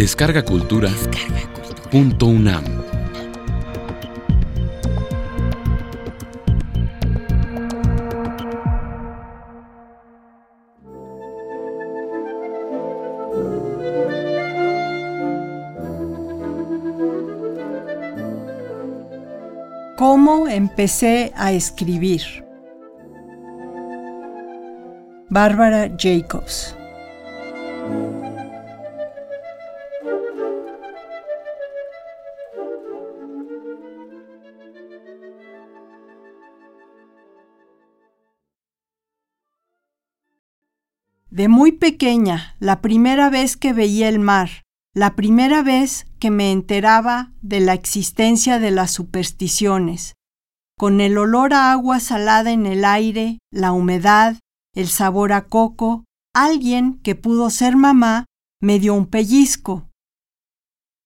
Descarga Cultura. Punto UNAM. ¿Cómo empecé a escribir? Bárbara Jacobs De muy pequeña, la primera vez que veía el mar, la primera vez que me enteraba de la existencia de las supersticiones, con el olor a agua salada en el aire, la humedad, el sabor a coco, alguien que pudo ser mamá me dio un pellizco.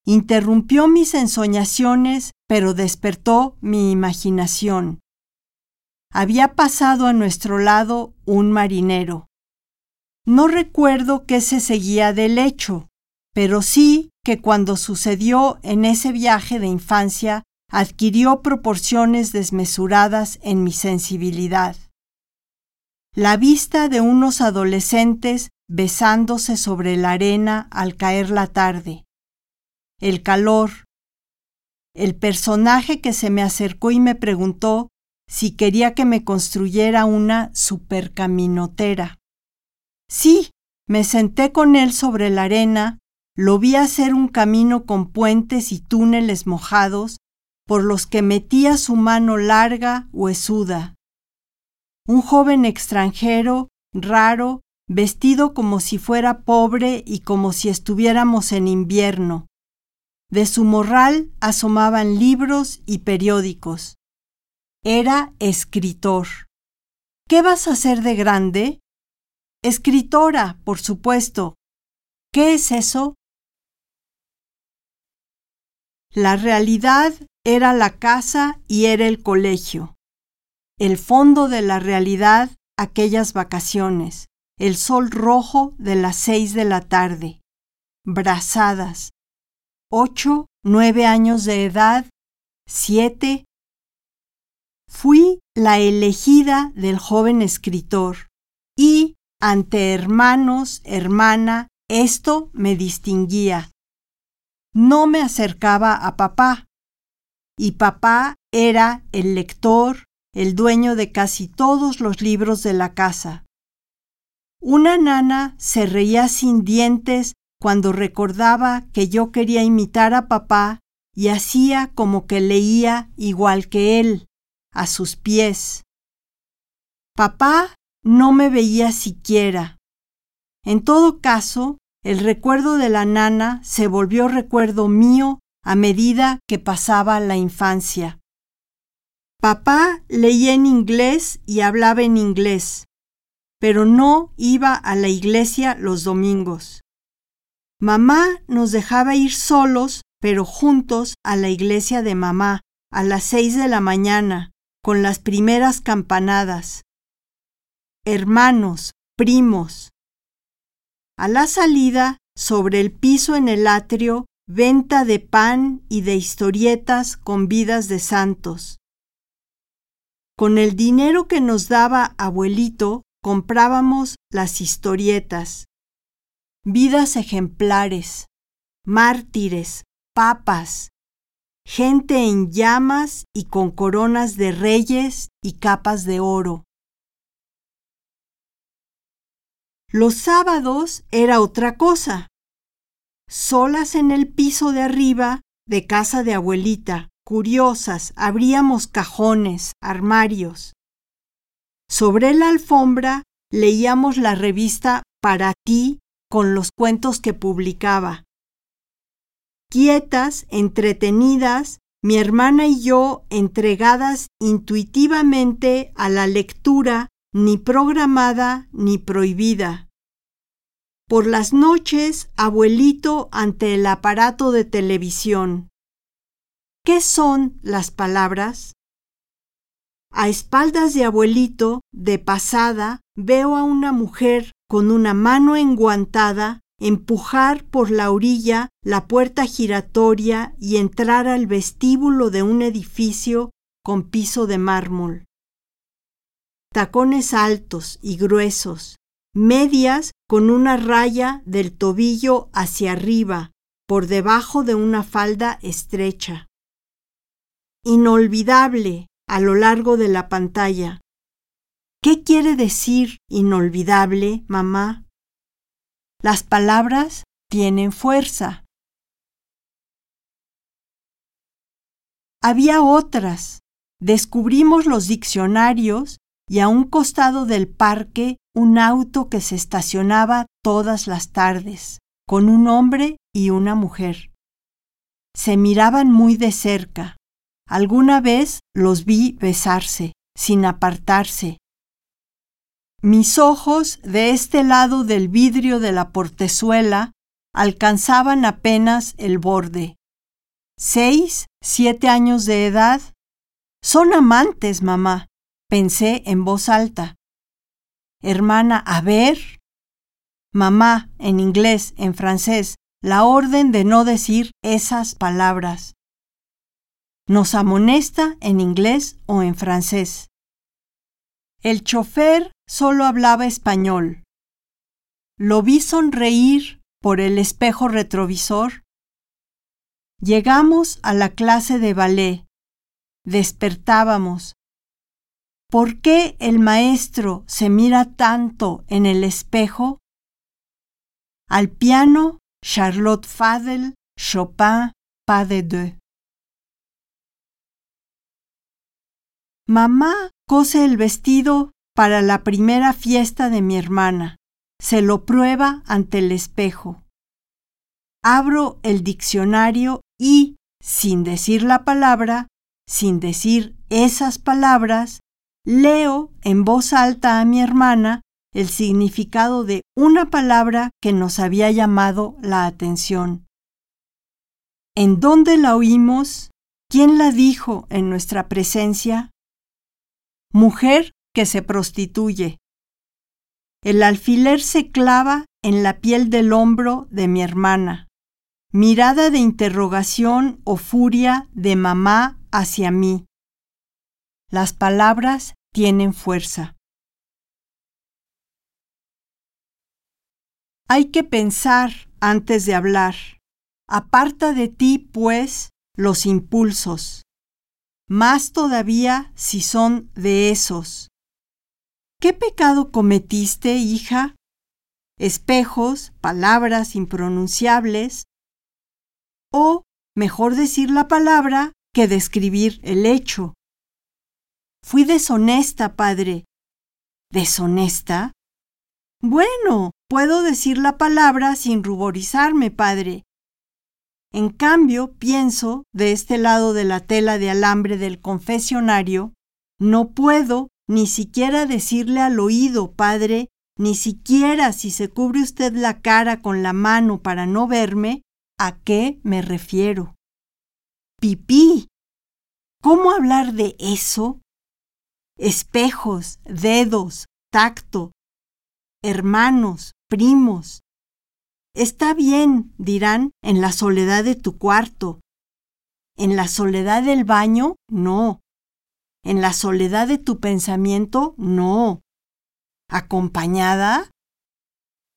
Interrumpió mis ensoñaciones, pero despertó mi imaginación. Había pasado a nuestro lado un marinero. No recuerdo qué se seguía del hecho, pero sí que cuando sucedió en ese viaje de infancia adquirió proporciones desmesuradas en mi sensibilidad. La vista de unos adolescentes besándose sobre la arena al caer la tarde. El calor. El personaje que se me acercó y me preguntó si quería que me construyera una supercaminotera. Sí, me senté con él sobre la arena, lo vi hacer un camino con puentes y túneles mojados por los que metía su mano larga, huesuda. Un joven extranjero, raro, vestido como si fuera pobre y como si estuviéramos en invierno. De su morral asomaban libros y periódicos. Era escritor. ¿Qué vas a hacer de grande? Escritora, por supuesto. ¿Qué es eso? La realidad era la casa y era el colegio. El fondo de la realidad, aquellas vacaciones, el sol rojo de las seis de la tarde, brazadas, ocho, nueve años de edad, siete. Fui la elegida del joven escritor y ante hermanos, hermana, esto me distinguía. No me acercaba a papá. Y papá era el lector, el dueño de casi todos los libros de la casa. Una nana se reía sin dientes cuando recordaba que yo quería imitar a papá y hacía como que leía igual que él, a sus pies. Papá no me veía siquiera. En todo caso, el recuerdo de la nana se volvió recuerdo mío a medida que pasaba la infancia. Papá leía en inglés y hablaba en inglés, pero no iba a la iglesia los domingos. Mamá nos dejaba ir solos, pero juntos, a la iglesia de mamá, a las seis de la mañana, con las primeras campanadas hermanos, primos. A la salida, sobre el piso en el atrio, venta de pan y de historietas con vidas de santos. Con el dinero que nos daba abuelito, comprábamos las historietas. Vidas ejemplares, mártires, papas, gente en llamas y con coronas de reyes y capas de oro. Los sábados era otra cosa. Solas en el piso de arriba de casa de abuelita, curiosas, abríamos cajones, armarios. Sobre la alfombra leíamos la revista Para ti con los cuentos que publicaba. Quietas, entretenidas, mi hermana y yo entregadas intuitivamente a la lectura ni programada ni prohibida. Por las noches, abuelito ante el aparato de televisión. ¿Qué son las palabras? A espaldas de abuelito, de pasada, veo a una mujer con una mano enguantada empujar por la orilla la puerta giratoria y entrar al vestíbulo de un edificio con piso de mármol. Tacones altos y gruesos, medias con una raya del tobillo hacia arriba, por debajo de una falda estrecha. Inolvidable a lo largo de la pantalla. ¿Qué quiere decir inolvidable, mamá? Las palabras tienen fuerza. Había otras. Descubrimos los diccionarios y a un costado del parque un auto que se estacionaba todas las tardes, con un hombre y una mujer. Se miraban muy de cerca. Alguna vez los vi besarse, sin apartarse. Mis ojos de este lado del vidrio de la portezuela alcanzaban apenas el borde. Seis, siete años de edad. Son amantes, mamá, pensé en voz alta. Hermana, a ver. Mamá, en inglés, en francés, la orden de no decir esas palabras. Nos amonesta en inglés o en francés. El chofer solo hablaba español. Lo vi sonreír por el espejo retrovisor. Llegamos a la clase de ballet. Despertábamos. ¿Por qué el maestro se mira tanto en el espejo? Al piano, Charlotte Fadel, Chopin, Pas de deux. Mamá cose el vestido para la primera fiesta de mi hermana. Se lo prueba ante el espejo. Abro el diccionario y, sin decir la palabra, sin decir esas palabras, leo en voz alta a mi hermana el significado de una palabra que nos había llamado la atención. ¿En dónde la oímos? ¿Quién la dijo en nuestra presencia? mujer que se prostituye. El alfiler se clava en la piel del hombro de mi hermana. Mirada de interrogación o furia de mamá hacia mí. Las palabras tienen fuerza. Hay que pensar antes de hablar. Aparta de ti, pues, los impulsos más todavía si son de esos. ¿Qué pecado cometiste, hija? Espejos, palabras impronunciables, o mejor decir la palabra que describir el hecho. Fui deshonesta, padre. ¿Deshonesta? Bueno, puedo decir la palabra sin ruborizarme, padre, en cambio, pienso, de este lado de la tela de alambre del confesionario, no puedo ni siquiera decirle al oído, padre, ni siquiera si se cubre usted la cara con la mano para no verme, ¿a qué me refiero? Pipí. ¿Cómo hablar de eso? Espejos, dedos, tacto, hermanos, primos, Está bien, dirán, en la soledad de tu cuarto. En la soledad del baño, no. En la soledad de tu pensamiento, no. Acompañada,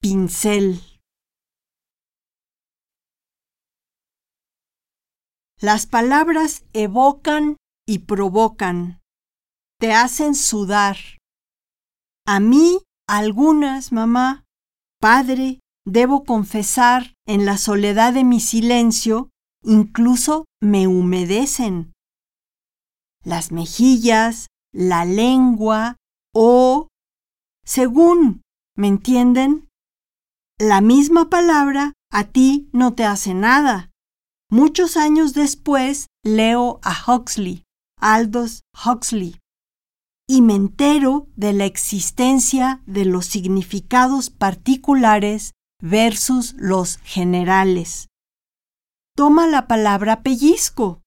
pincel. Las palabras evocan y provocan. Te hacen sudar. A mí, algunas, mamá, padre, debo confesar, en la soledad de mi silencio, incluso me humedecen. Las mejillas, la lengua o, según, ¿me entienden? La misma palabra a ti no te hace nada. Muchos años después leo a Huxley, Aldous Huxley, y me entero de la existencia de los significados particulares versus los generales. Toma la palabra pellizco,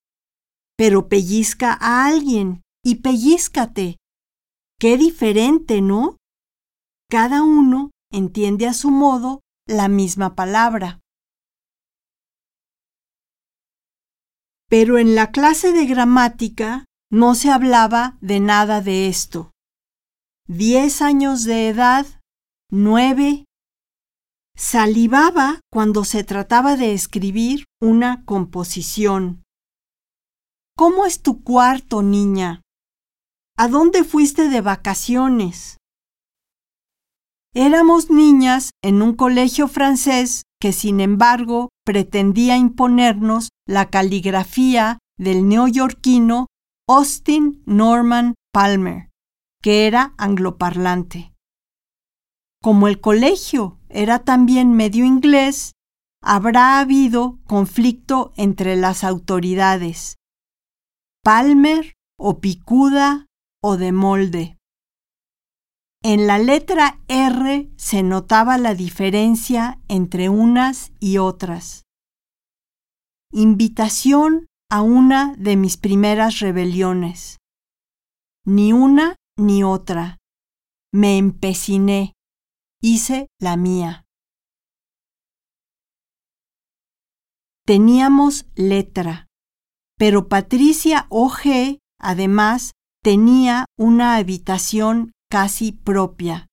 pero pellizca a alguien y pellizcate. Qué diferente, ¿no? Cada uno entiende a su modo la misma palabra. Pero en la clase de gramática no se hablaba de nada de esto. Diez años de edad, nueve, salivaba cuando se trataba de escribir una composición. ¿Cómo es tu cuarto, niña? ¿A dónde fuiste de vacaciones? Éramos niñas en un colegio francés que sin embargo pretendía imponernos la caligrafía del neoyorquino Austin Norman Palmer, que era angloparlante. Como el colegio era también medio inglés, habrá habido conflicto entre las autoridades. Palmer o Picuda o de molde. En la letra R se notaba la diferencia entre unas y otras. Invitación a una de mis primeras rebeliones. Ni una ni otra. Me empeciné. Hice la mía. Teníamos letra, pero Patricia O.G. además tenía una habitación casi propia.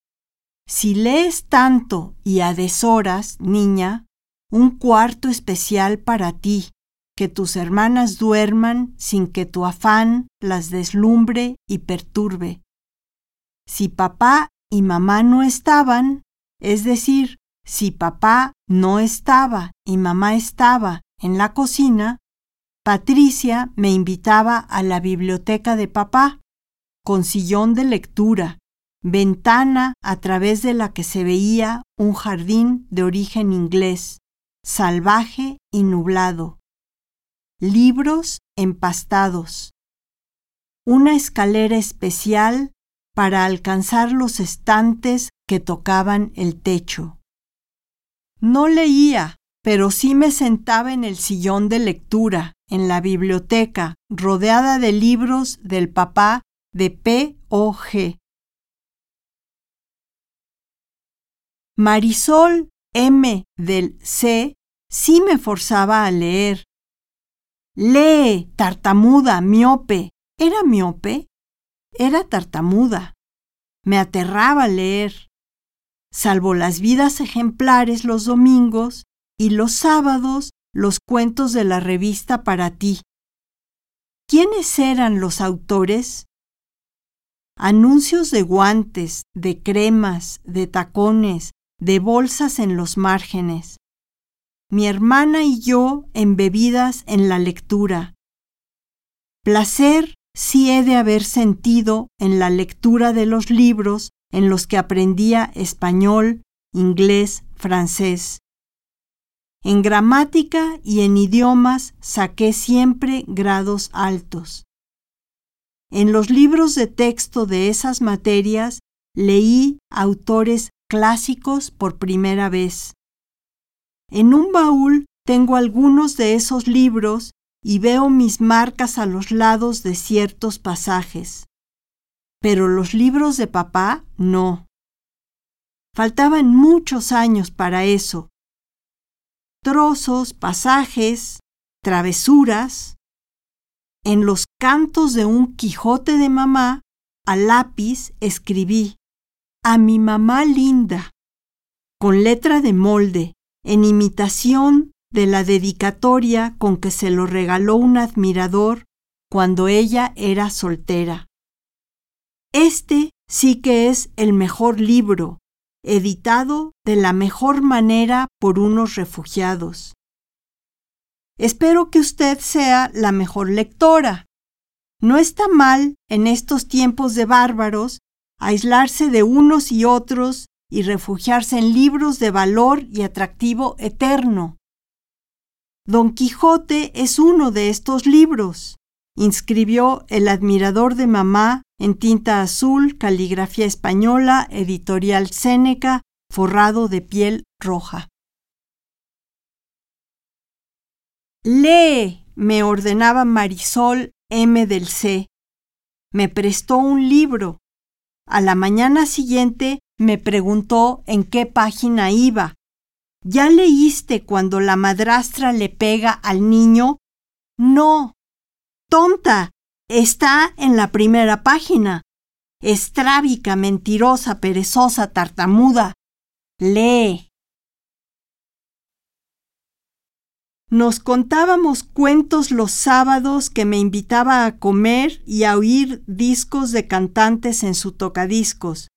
Si lees tanto y a deshoras, niña, un cuarto especial para ti, que tus hermanas duerman sin que tu afán las deslumbre y perturbe. Si papá y mamá no estaban, es decir, si papá no estaba y mamá estaba en la cocina, Patricia me invitaba a la biblioteca de papá, con sillón de lectura, ventana a través de la que se veía un jardín de origen inglés, salvaje y nublado, libros empastados, una escalera especial para alcanzar los estantes que tocaban el techo. No leía, pero sí me sentaba en el sillón de lectura, en la biblioteca, rodeada de libros del papá de P. O. G. Marisol M. del C. sí me forzaba a leer. Lee, tartamuda, miope. ¿Era miope? Era tartamuda. Me aterraba leer. Salvo las vidas ejemplares los domingos, y los sábados los cuentos de la revista para ti. ¿Quiénes eran los autores? Anuncios de guantes, de cremas, de tacones, de bolsas en los márgenes. Mi hermana y yo embebidas en la lectura. Placer sí he de haber sentido en la lectura de los libros en los que aprendía español, inglés, francés. En gramática y en idiomas saqué siempre grados altos. En los libros de texto de esas materias leí autores clásicos por primera vez. En un baúl tengo algunos de esos libros y veo mis marcas a los lados de ciertos pasajes. Pero los libros de papá no. Faltaban muchos años para eso. Trozos, pasajes, travesuras. En los cantos de un Quijote de mamá, a lápiz escribí a mi mamá linda, con letra de molde, en imitación de la dedicatoria con que se lo regaló un admirador cuando ella era soltera. Este sí que es el mejor libro, editado de la mejor manera por unos refugiados. Espero que usted sea la mejor lectora. No está mal en estos tiempos de bárbaros aislarse de unos y otros y refugiarse en libros de valor y atractivo eterno. Don Quijote es uno de estos libros, inscribió el admirador de mamá en tinta azul, caligrafía española, editorial Séneca, forrado de piel roja. Lee, me ordenaba Marisol M. del C. Me prestó un libro, a la mañana siguiente me preguntó en qué página iba. ¿Ya leíste cuando la madrastra le pega al niño? No. Tonta. Está en la primera página. Estrábica, mentirosa, perezosa, tartamuda. Lee. Nos contábamos cuentos los sábados que me invitaba a comer y a oír discos de cantantes en su tocadiscos.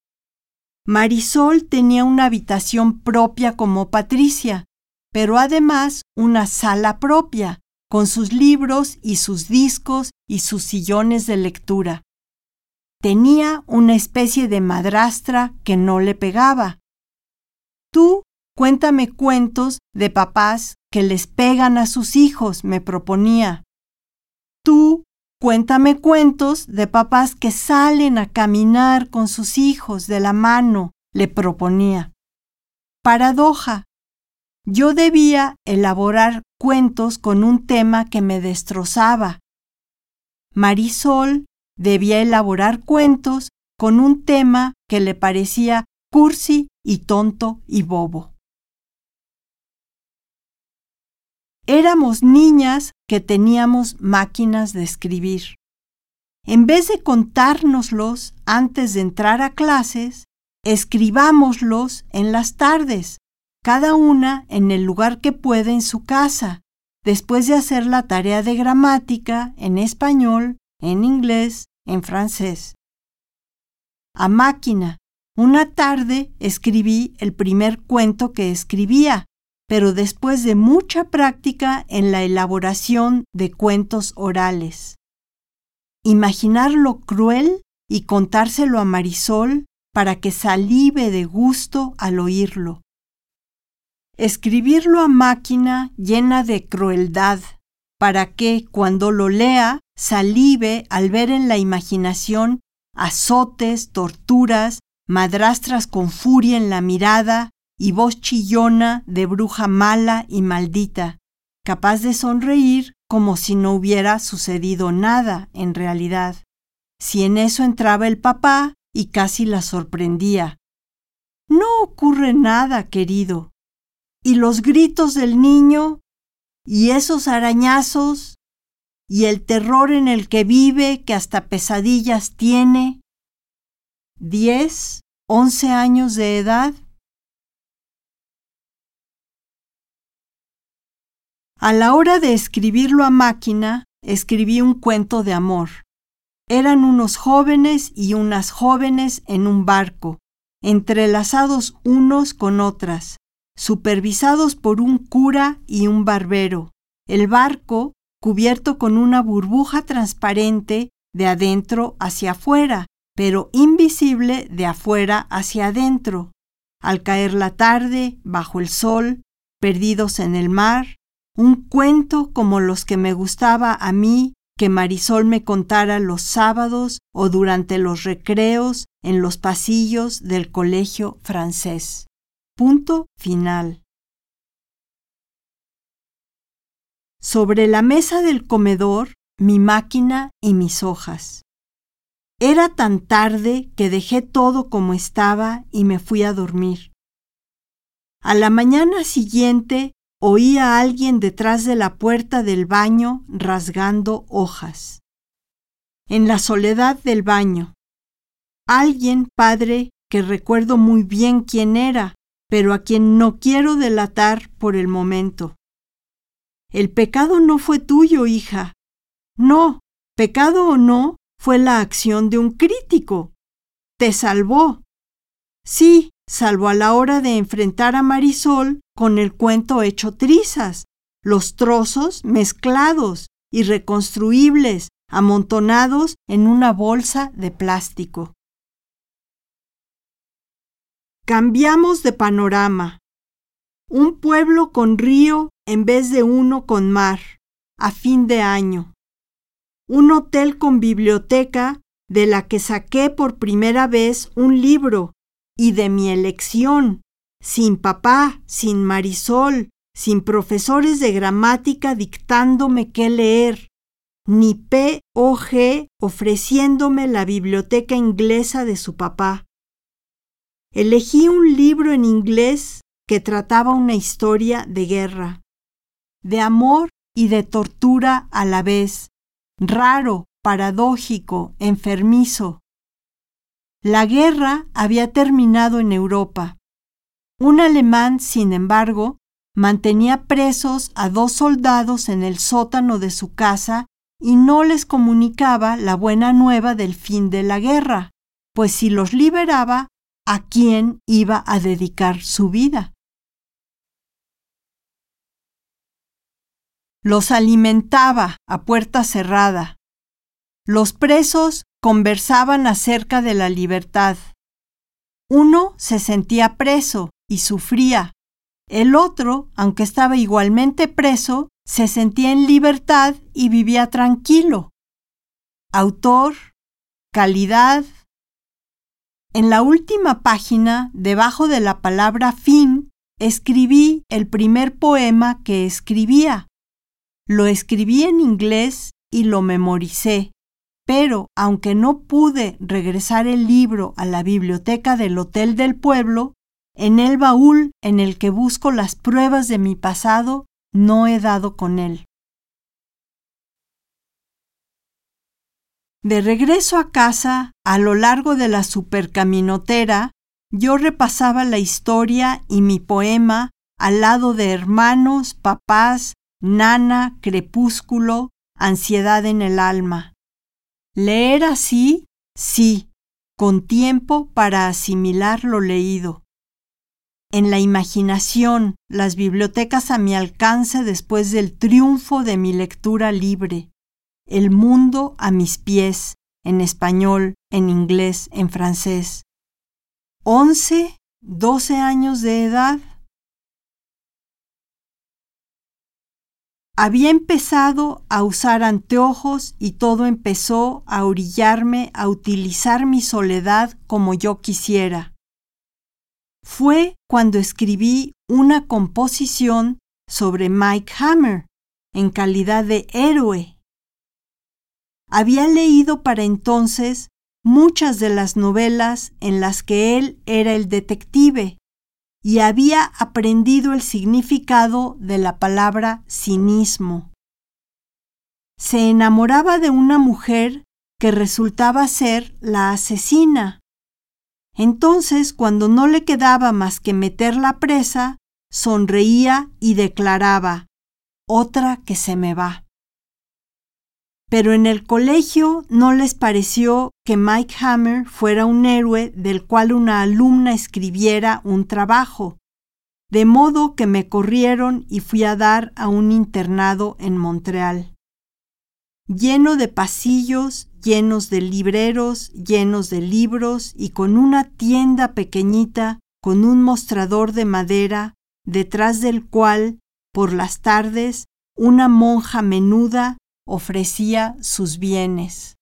Marisol tenía una habitación propia como Patricia, pero además una sala propia, con sus libros y sus discos y sus sillones de lectura. Tenía una especie de madrastra que no le pegaba. Tú cuéntame cuentos de papás que les pegan a sus hijos, me proponía. Tú Cuéntame cuentos de papás que salen a caminar con sus hijos de la mano, le proponía. Paradoja. Yo debía elaborar cuentos con un tema que me destrozaba. Marisol debía elaborar cuentos con un tema que le parecía cursi y tonto y bobo. Éramos niñas que teníamos máquinas de escribir. En vez de contárnoslos antes de entrar a clases, escribámoslos en las tardes, cada una en el lugar que puede en su casa, después de hacer la tarea de gramática en español, en inglés, en francés. A máquina, una tarde escribí el primer cuento que escribía, pero después de mucha práctica en la elaboración de cuentos orales. Imaginar lo cruel y contárselo a Marisol para que salive de gusto al oírlo. Escribirlo a máquina llena de crueldad, para que, cuando lo lea, salive al ver en la imaginación azotes, torturas, madrastras con furia en la mirada, y voz chillona de bruja mala y maldita, capaz de sonreír como si no hubiera sucedido nada en realidad. Si en eso entraba el papá y casi la sorprendía. No ocurre nada, querido. Y los gritos del niño, y esos arañazos, y el terror en el que vive, que hasta pesadillas tiene. Diez, once años de edad, A la hora de escribirlo a máquina, escribí un cuento de amor. Eran unos jóvenes y unas jóvenes en un barco, entrelazados unos con otras, supervisados por un cura y un barbero. El barco, cubierto con una burbuja transparente de adentro hacia afuera, pero invisible de afuera hacia adentro. Al caer la tarde, bajo el sol, perdidos en el mar, un cuento como los que me gustaba a mí que Marisol me contara los sábados o durante los recreos en los pasillos del colegio francés. Punto final. Sobre la mesa del comedor, mi máquina y mis hojas. Era tan tarde que dejé todo como estaba y me fui a dormir. A la mañana siguiente Oí a alguien detrás de la puerta del baño rasgando hojas. En la soledad del baño. Alguien, padre, que recuerdo muy bien quién era, pero a quien no quiero delatar por el momento. El pecado no fue tuyo, hija. No, pecado o no, fue la acción de un crítico. Te salvó. Sí, salvo a la hora de enfrentar a Marisol con el cuento hecho trizas, los trozos mezclados, y reconstruibles, amontonados en una bolsa de plástico. Cambiamos de panorama. Un pueblo con río en vez de uno con mar, a fin de año. Un hotel con biblioteca de la que saqué por primera vez un libro y de mi elección, sin papá, sin Marisol, sin profesores de gramática dictándome qué leer, ni P.O.G. ofreciéndome la biblioteca inglesa de su papá. Elegí un libro en inglés que trataba una historia de guerra, de amor y de tortura a la vez, raro, paradójico, enfermizo. La guerra había terminado en Europa. Un alemán, sin embargo, mantenía presos a dos soldados en el sótano de su casa y no les comunicaba la buena nueva del fin de la guerra, pues si los liberaba, ¿a quién iba a dedicar su vida? Los alimentaba a puerta cerrada. Los presos conversaban acerca de la libertad. Uno se sentía preso y sufría. El otro, aunque estaba igualmente preso, se sentía en libertad y vivía tranquilo. Autor, calidad. En la última página, debajo de la palabra fin, escribí el primer poema que escribía. Lo escribí en inglés y lo memoricé, pero aunque no pude regresar el libro a la biblioteca del Hotel del Pueblo, en el baúl en el que busco las pruebas de mi pasado, no he dado con él. De regreso a casa, a lo largo de la supercaminotera, yo repasaba la historia y mi poema al lado de hermanos, papás, nana, crepúsculo, ansiedad en el alma. Leer así, sí, con tiempo para asimilar lo leído. En la imaginación, las bibliotecas a mi alcance después del triunfo de mi lectura libre. El mundo a mis pies, en español, en inglés, en francés. Once, doce años de edad, Había empezado a usar anteojos y todo empezó a orillarme a utilizar mi soledad como yo quisiera. Fue cuando escribí una composición sobre Mike Hammer, en calidad de héroe. Había leído para entonces muchas de las novelas en las que él era el detective y había aprendido el significado de la palabra cinismo. Se enamoraba de una mujer que resultaba ser la asesina. Entonces, cuando no le quedaba más que meter la presa, sonreía y declaraba, otra que se me va pero en el colegio no les pareció que Mike Hammer fuera un héroe del cual una alumna escribiera un trabajo, de modo que me corrieron y fui a dar a un internado en Montreal. Lleno de pasillos, llenos de libreros, llenos de libros y con una tienda pequeñita con un mostrador de madera, detrás del cual, por las tardes, una monja menuda ofrecía sus bienes.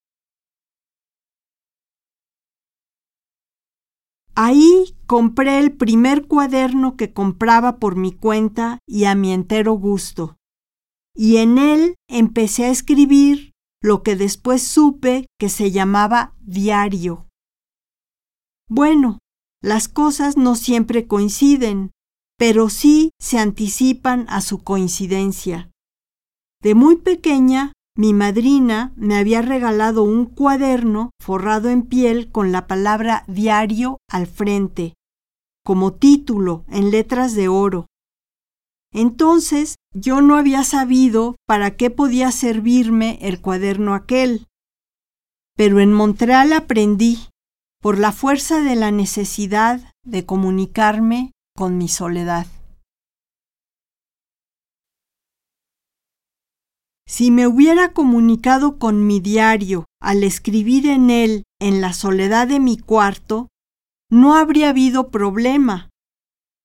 Ahí compré el primer cuaderno que compraba por mi cuenta y a mi entero gusto, y en él empecé a escribir lo que después supe que se llamaba diario. Bueno, las cosas no siempre coinciden, pero sí se anticipan a su coincidencia. De muy pequeña mi madrina me había regalado un cuaderno forrado en piel con la palabra diario al frente, como título en letras de oro. Entonces yo no había sabido para qué podía servirme el cuaderno aquel. Pero en Montreal aprendí, por la fuerza de la necesidad de comunicarme con mi soledad. Si me hubiera comunicado con mi diario al escribir en él en la soledad de mi cuarto, no habría habido problema.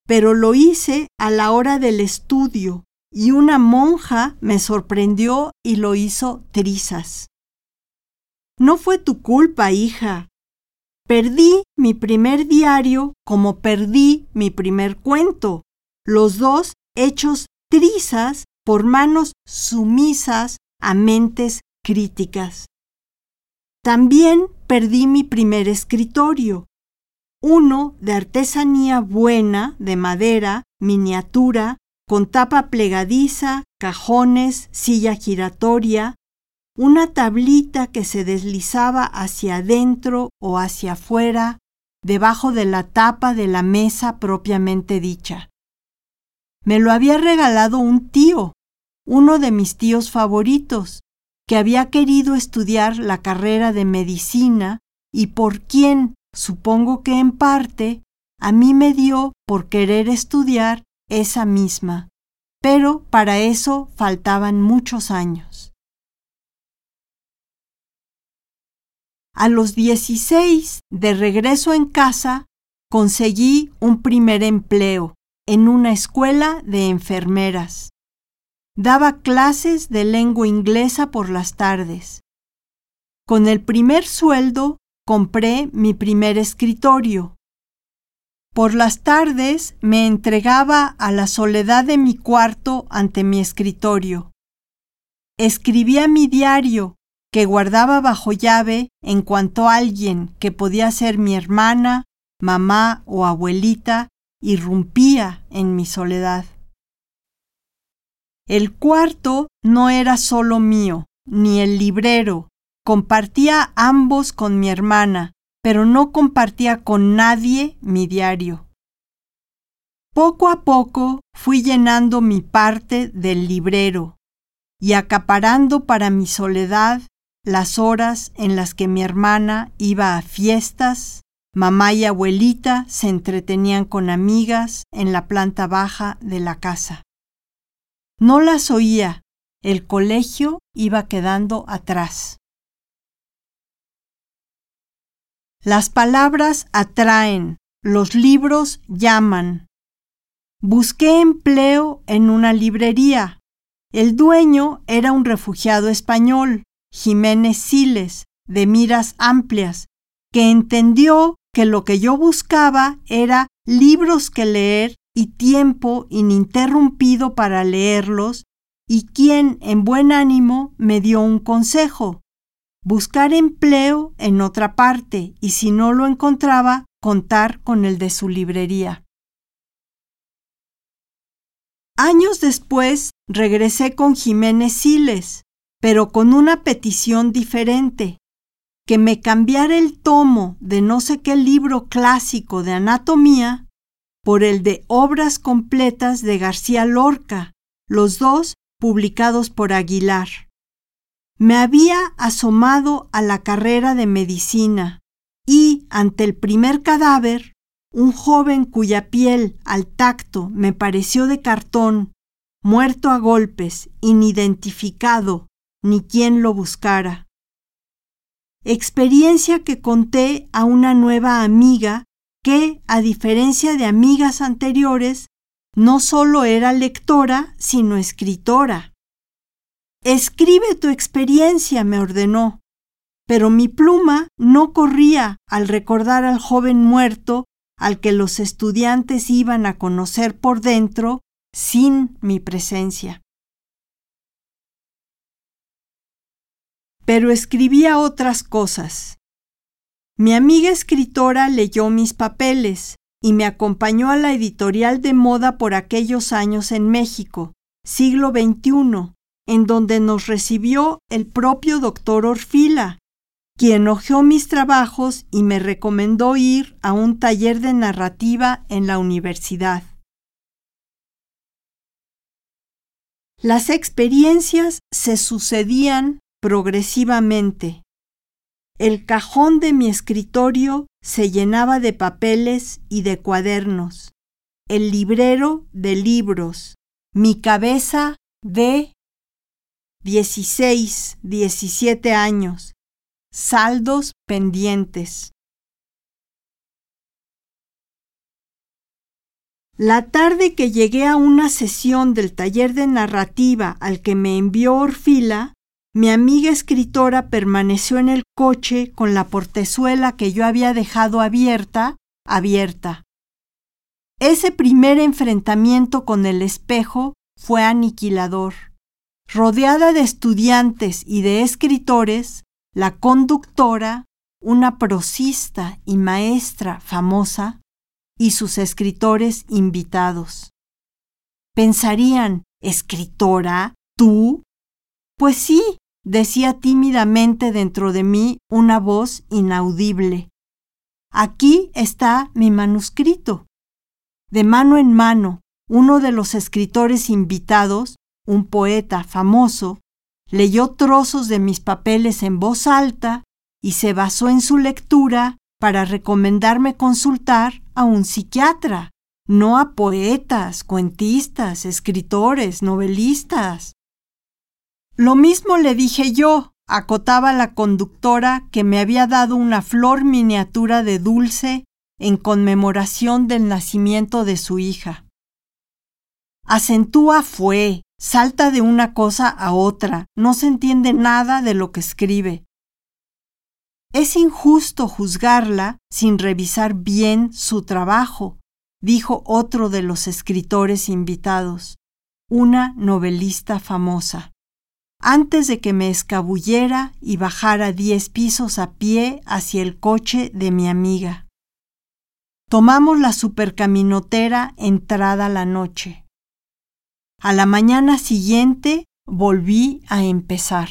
Pero lo hice a la hora del estudio y una monja me sorprendió y lo hizo trizas. No fue tu culpa, hija. Perdí mi primer diario como perdí mi primer cuento, los dos hechos trizas por manos sumisas a mentes críticas. También perdí mi primer escritorio, uno de artesanía buena, de madera, miniatura, con tapa plegadiza, cajones, silla giratoria, una tablita que se deslizaba hacia adentro o hacia afuera, debajo de la tapa de la mesa propiamente dicha. Me lo había regalado un tío, uno de mis tíos favoritos, que había querido estudiar la carrera de medicina y por quien, supongo que en parte, a mí me dio por querer estudiar esa misma, pero para eso faltaban muchos años. A los 16, de regreso en casa, conseguí un primer empleo en una escuela de enfermeras. Daba clases de lengua inglesa por las tardes. Con el primer sueldo compré mi primer escritorio. Por las tardes me entregaba a la soledad de mi cuarto ante mi escritorio. Escribía mi diario, que guardaba bajo llave en cuanto alguien que podía ser mi hermana, mamá o abuelita irrumpía en mi soledad. El cuarto no era solo mío, ni el librero. Compartía ambos con mi hermana, pero no compartía con nadie mi diario. Poco a poco fui llenando mi parte del librero y acaparando para mi soledad las horas en las que mi hermana iba a fiestas, mamá y abuelita se entretenían con amigas en la planta baja de la casa. No las oía. El colegio iba quedando atrás. Las palabras atraen, los libros llaman. Busqué empleo en una librería. El dueño era un refugiado español, Jiménez Siles, de miras amplias, que entendió que lo que yo buscaba era libros que leer y tiempo ininterrumpido para leerlos, y quien en buen ánimo me dio un consejo, buscar empleo en otra parte y si no lo encontraba, contar con el de su librería. Años después regresé con Jiménez Siles, pero con una petición diferente, que me cambiara el tomo de no sé qué libro clásico de anatomía por el de Obras Completas de García Lorca, los dos publicados por Aguilar. Me había asomado a la carrera de medicina y, ante el primer cadáver, un joven cuya piel al tacto me pareció de cartón, muerto a golpes, inidentificado, ni quien lo buscara. Experiencia que conté a una nueva amiga que, a diferencia de amigas anteriores, no solo era lectora, sino escritora. Escribe tu experiencia, me ordenó, pero mi pluma no corría al recordar al joven muerto al que los estudiantes iban a conocer por dentro sin mi presencia. Pero escribía otras cosas. Mi amiga escritora leyó mis papeles y me acompañó a la editorial de moda por aquellos años en México, siglo XXI, en donde nos recibió el propio doctor Orfila, quien hojeó mis trabajos y me recomendó ir a un taller de narrativa en la universidad. Las experiencias se sucedían progresivamente. El cajón de mi escritorio se llenaba de papeles y de cuadernos, el librero de libros, mi cabeza de 16, 17 años, saldos pendientes. La tarde que llegué a una sesión del taller de narrativa al que me envió Orfila, mi amiga escritora permaneció en el coche con la portezuela que yo había dejado abierta, abierta. Ese primer enfrentamiento con el espejo fue aniquilador. Rodeada de estudiantes y de escritores, la conductora, una prosista y maestra famosa, y sus escritores invitados. Pensarían, ¿escritora? ¿Tú? Pues sí, decía tímidamente dentro de mí una voz inaudible. Aquí está mi manuscrito. De mano en mano, uno de los escritores invitados, un poeta famoso, leyó trozos de mis papeles en voz alta y se basó en su lectura para recomendarme consultar a un psiquiatra, no a poetas, cuentistas, escritores, novelistas. Lo mismo le dije yo, acotaba la conductora que me había dado una flor miniatura de dulce en conmemoración del nacimiento de su hija. Acentúa fue, salta de una cosa a otra, no se entiende nada de lo que escribe. Es injusto juzgarla sin revisar bien su trabajo, dijo otro de los escritores invitados, una novelista famosa antes de que me escabullera y bajara diez pisos a pie hacia el coche de mi amiga. Tomamos la supercaminotera entrada la noche. A la mañana siguiente volví a empezar.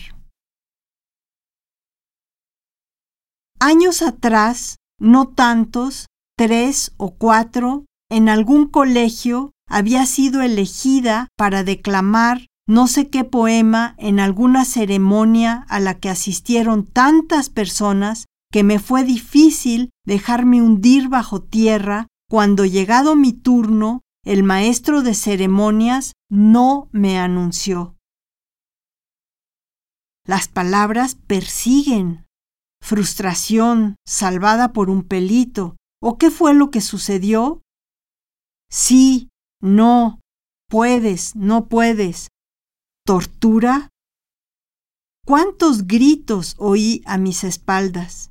Años atrás, no tantos, tres o cuatro, en algún colegio había sido elegida para declamar no sé qué poema en alguna ceremonia a la que asistieron tantas personas que me fue difícil dejarme hundir bajo tierra cuando llegado mi turno el maestro de ceremonias no me anunció. Las palabras persiguen. Frustración, salvada por un pelito. ¿O qué fue lo que sucedió? Sí, no, puedes, no puedes, tortura? ¿Cuántos gritos oí a mis espaldas?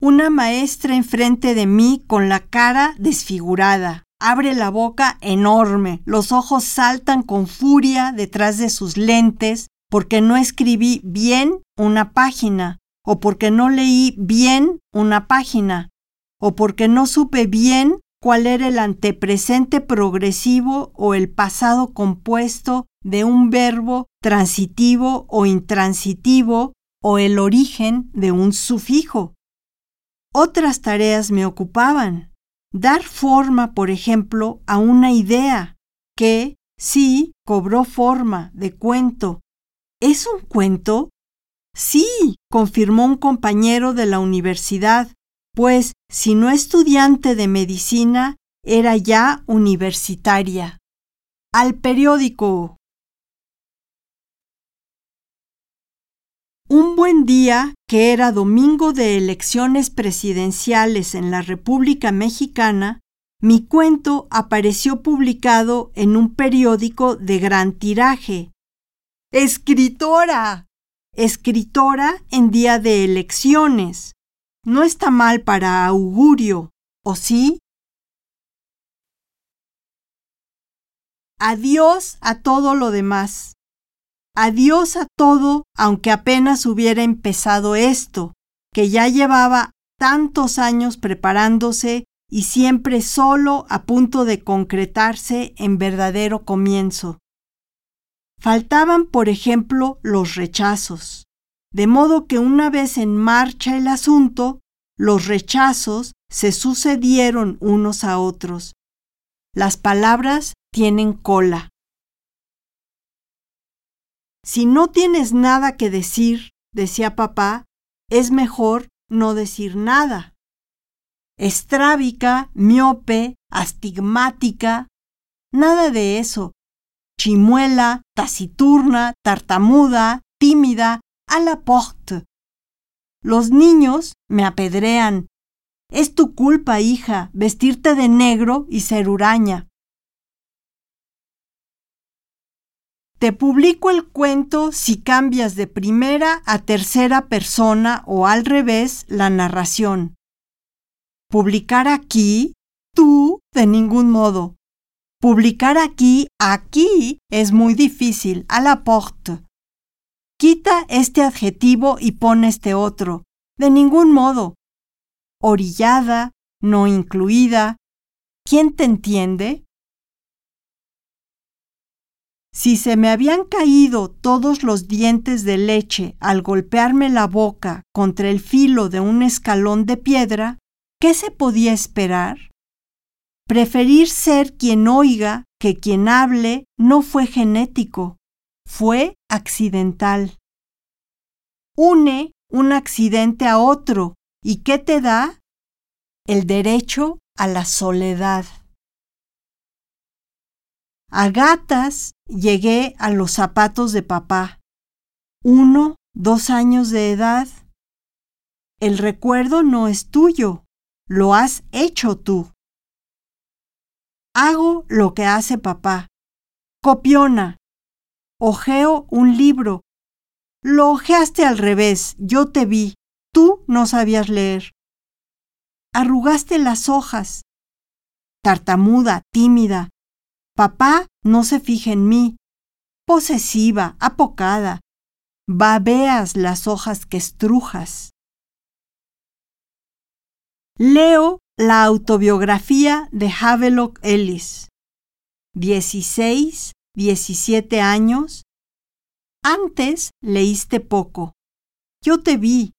Una maestra enfrente de mí con la cara desfigurada. Abre la boca enorme, los ojos saltan con furia detrás de sus lentes porque no escribí bien una página, o porque no leí bien una página, o porque no supe bien cuál era el antepresente progresivo o el pasado compuesto de un verbo transitivo o intransitivo o el origen de un sufijo. Otras tareas me ocupaban. Dar forma, por ejemplo, a una idea que, sí, cobró forma de cuento. ¿Es un cuento? Sí, confirmó un compañero de la universidad, pues si no estudiante de medicina, era ya universitaria. Al periódico. Un buen día, que era domingo de elecciones presidenciales en la República Mexicana, mi cuento apareció publicado en un periódico de gran tiraje. ¡Escritora! Escritora en día de elecciones. No está mal para augurio, ¿o sí? Adiós a todo lo demás. Adiós a todo, aunque apenas hubiera empezado esto, que ya llevaba tantos años preparándose y siempre solo a punto de concretarse en verdadero comienzo. Faltaban, por ejemplo, los rechazos de modo que una vez en marcha el asunto, los rechazos se sucedieron unos a otros. Las palabras tienen cola. Si no tienes nada que decir, decía papá, es mejor no decir nada. Estrábica, miope, astigmática, nada de eso. Chimuela, taciturna, tartamuda, tímida, a la porte. Los niños me apedrean. Es tu culpa, hija, vestirte de negro y ser huraña. Te publico el cuento si cambias de primera a tercera persona o al revés la narración. Publicar aquí, tú, de ningún modo. Publicar aquí, aquí, es muy difícil, a la porte. Quita este adjetivo y pon este otro. De ningún modo. Orillada, no incluida. ¿Quién te entiende? Si se me habían caído todos los dientes de leche al golpearme la boca contra el filo de un escalón de piedra, ¿qué se podía esperar? Preferir ser quien oiga que quien hable no fue genético, fue accidental. Une un accidente a otro y ¿qué te da? El derecho a la soledad. A gatas llegué a los zapatos de papá. Uno, dos años de edad. El recuerdo no es tuyo, lo has hecho tú. Hago lo que hace papá. Copiona. Ojeo un libro. Lo ojeaste al revés, yo te vi. Tú no sabías leer. Arrugaste las hojas. Tartamuda, tímida, Papá no se fija en mí. Posesiva, apocada. Babeas las hojas que estrujas. Leo la autobiografía de Havelock Ellis. 16, 17 años. Antes leíste poco. Yo te vi.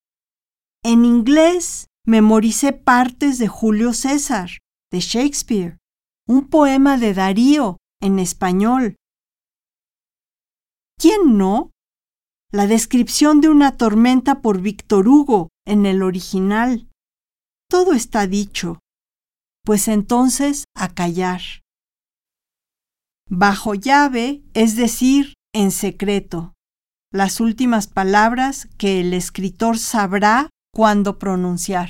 En inglés memoricé partes de Julio César, de Shakespeare un poema de Darío en español. ¿Quién no? La descripción de una tormenta por Víctor Hugo en el original. Todo está dicho. Pues entonces a callar. Bajo llave, es decir, en secreto. Las últimas palabras que el escritor sabrá cuándo pronunciar.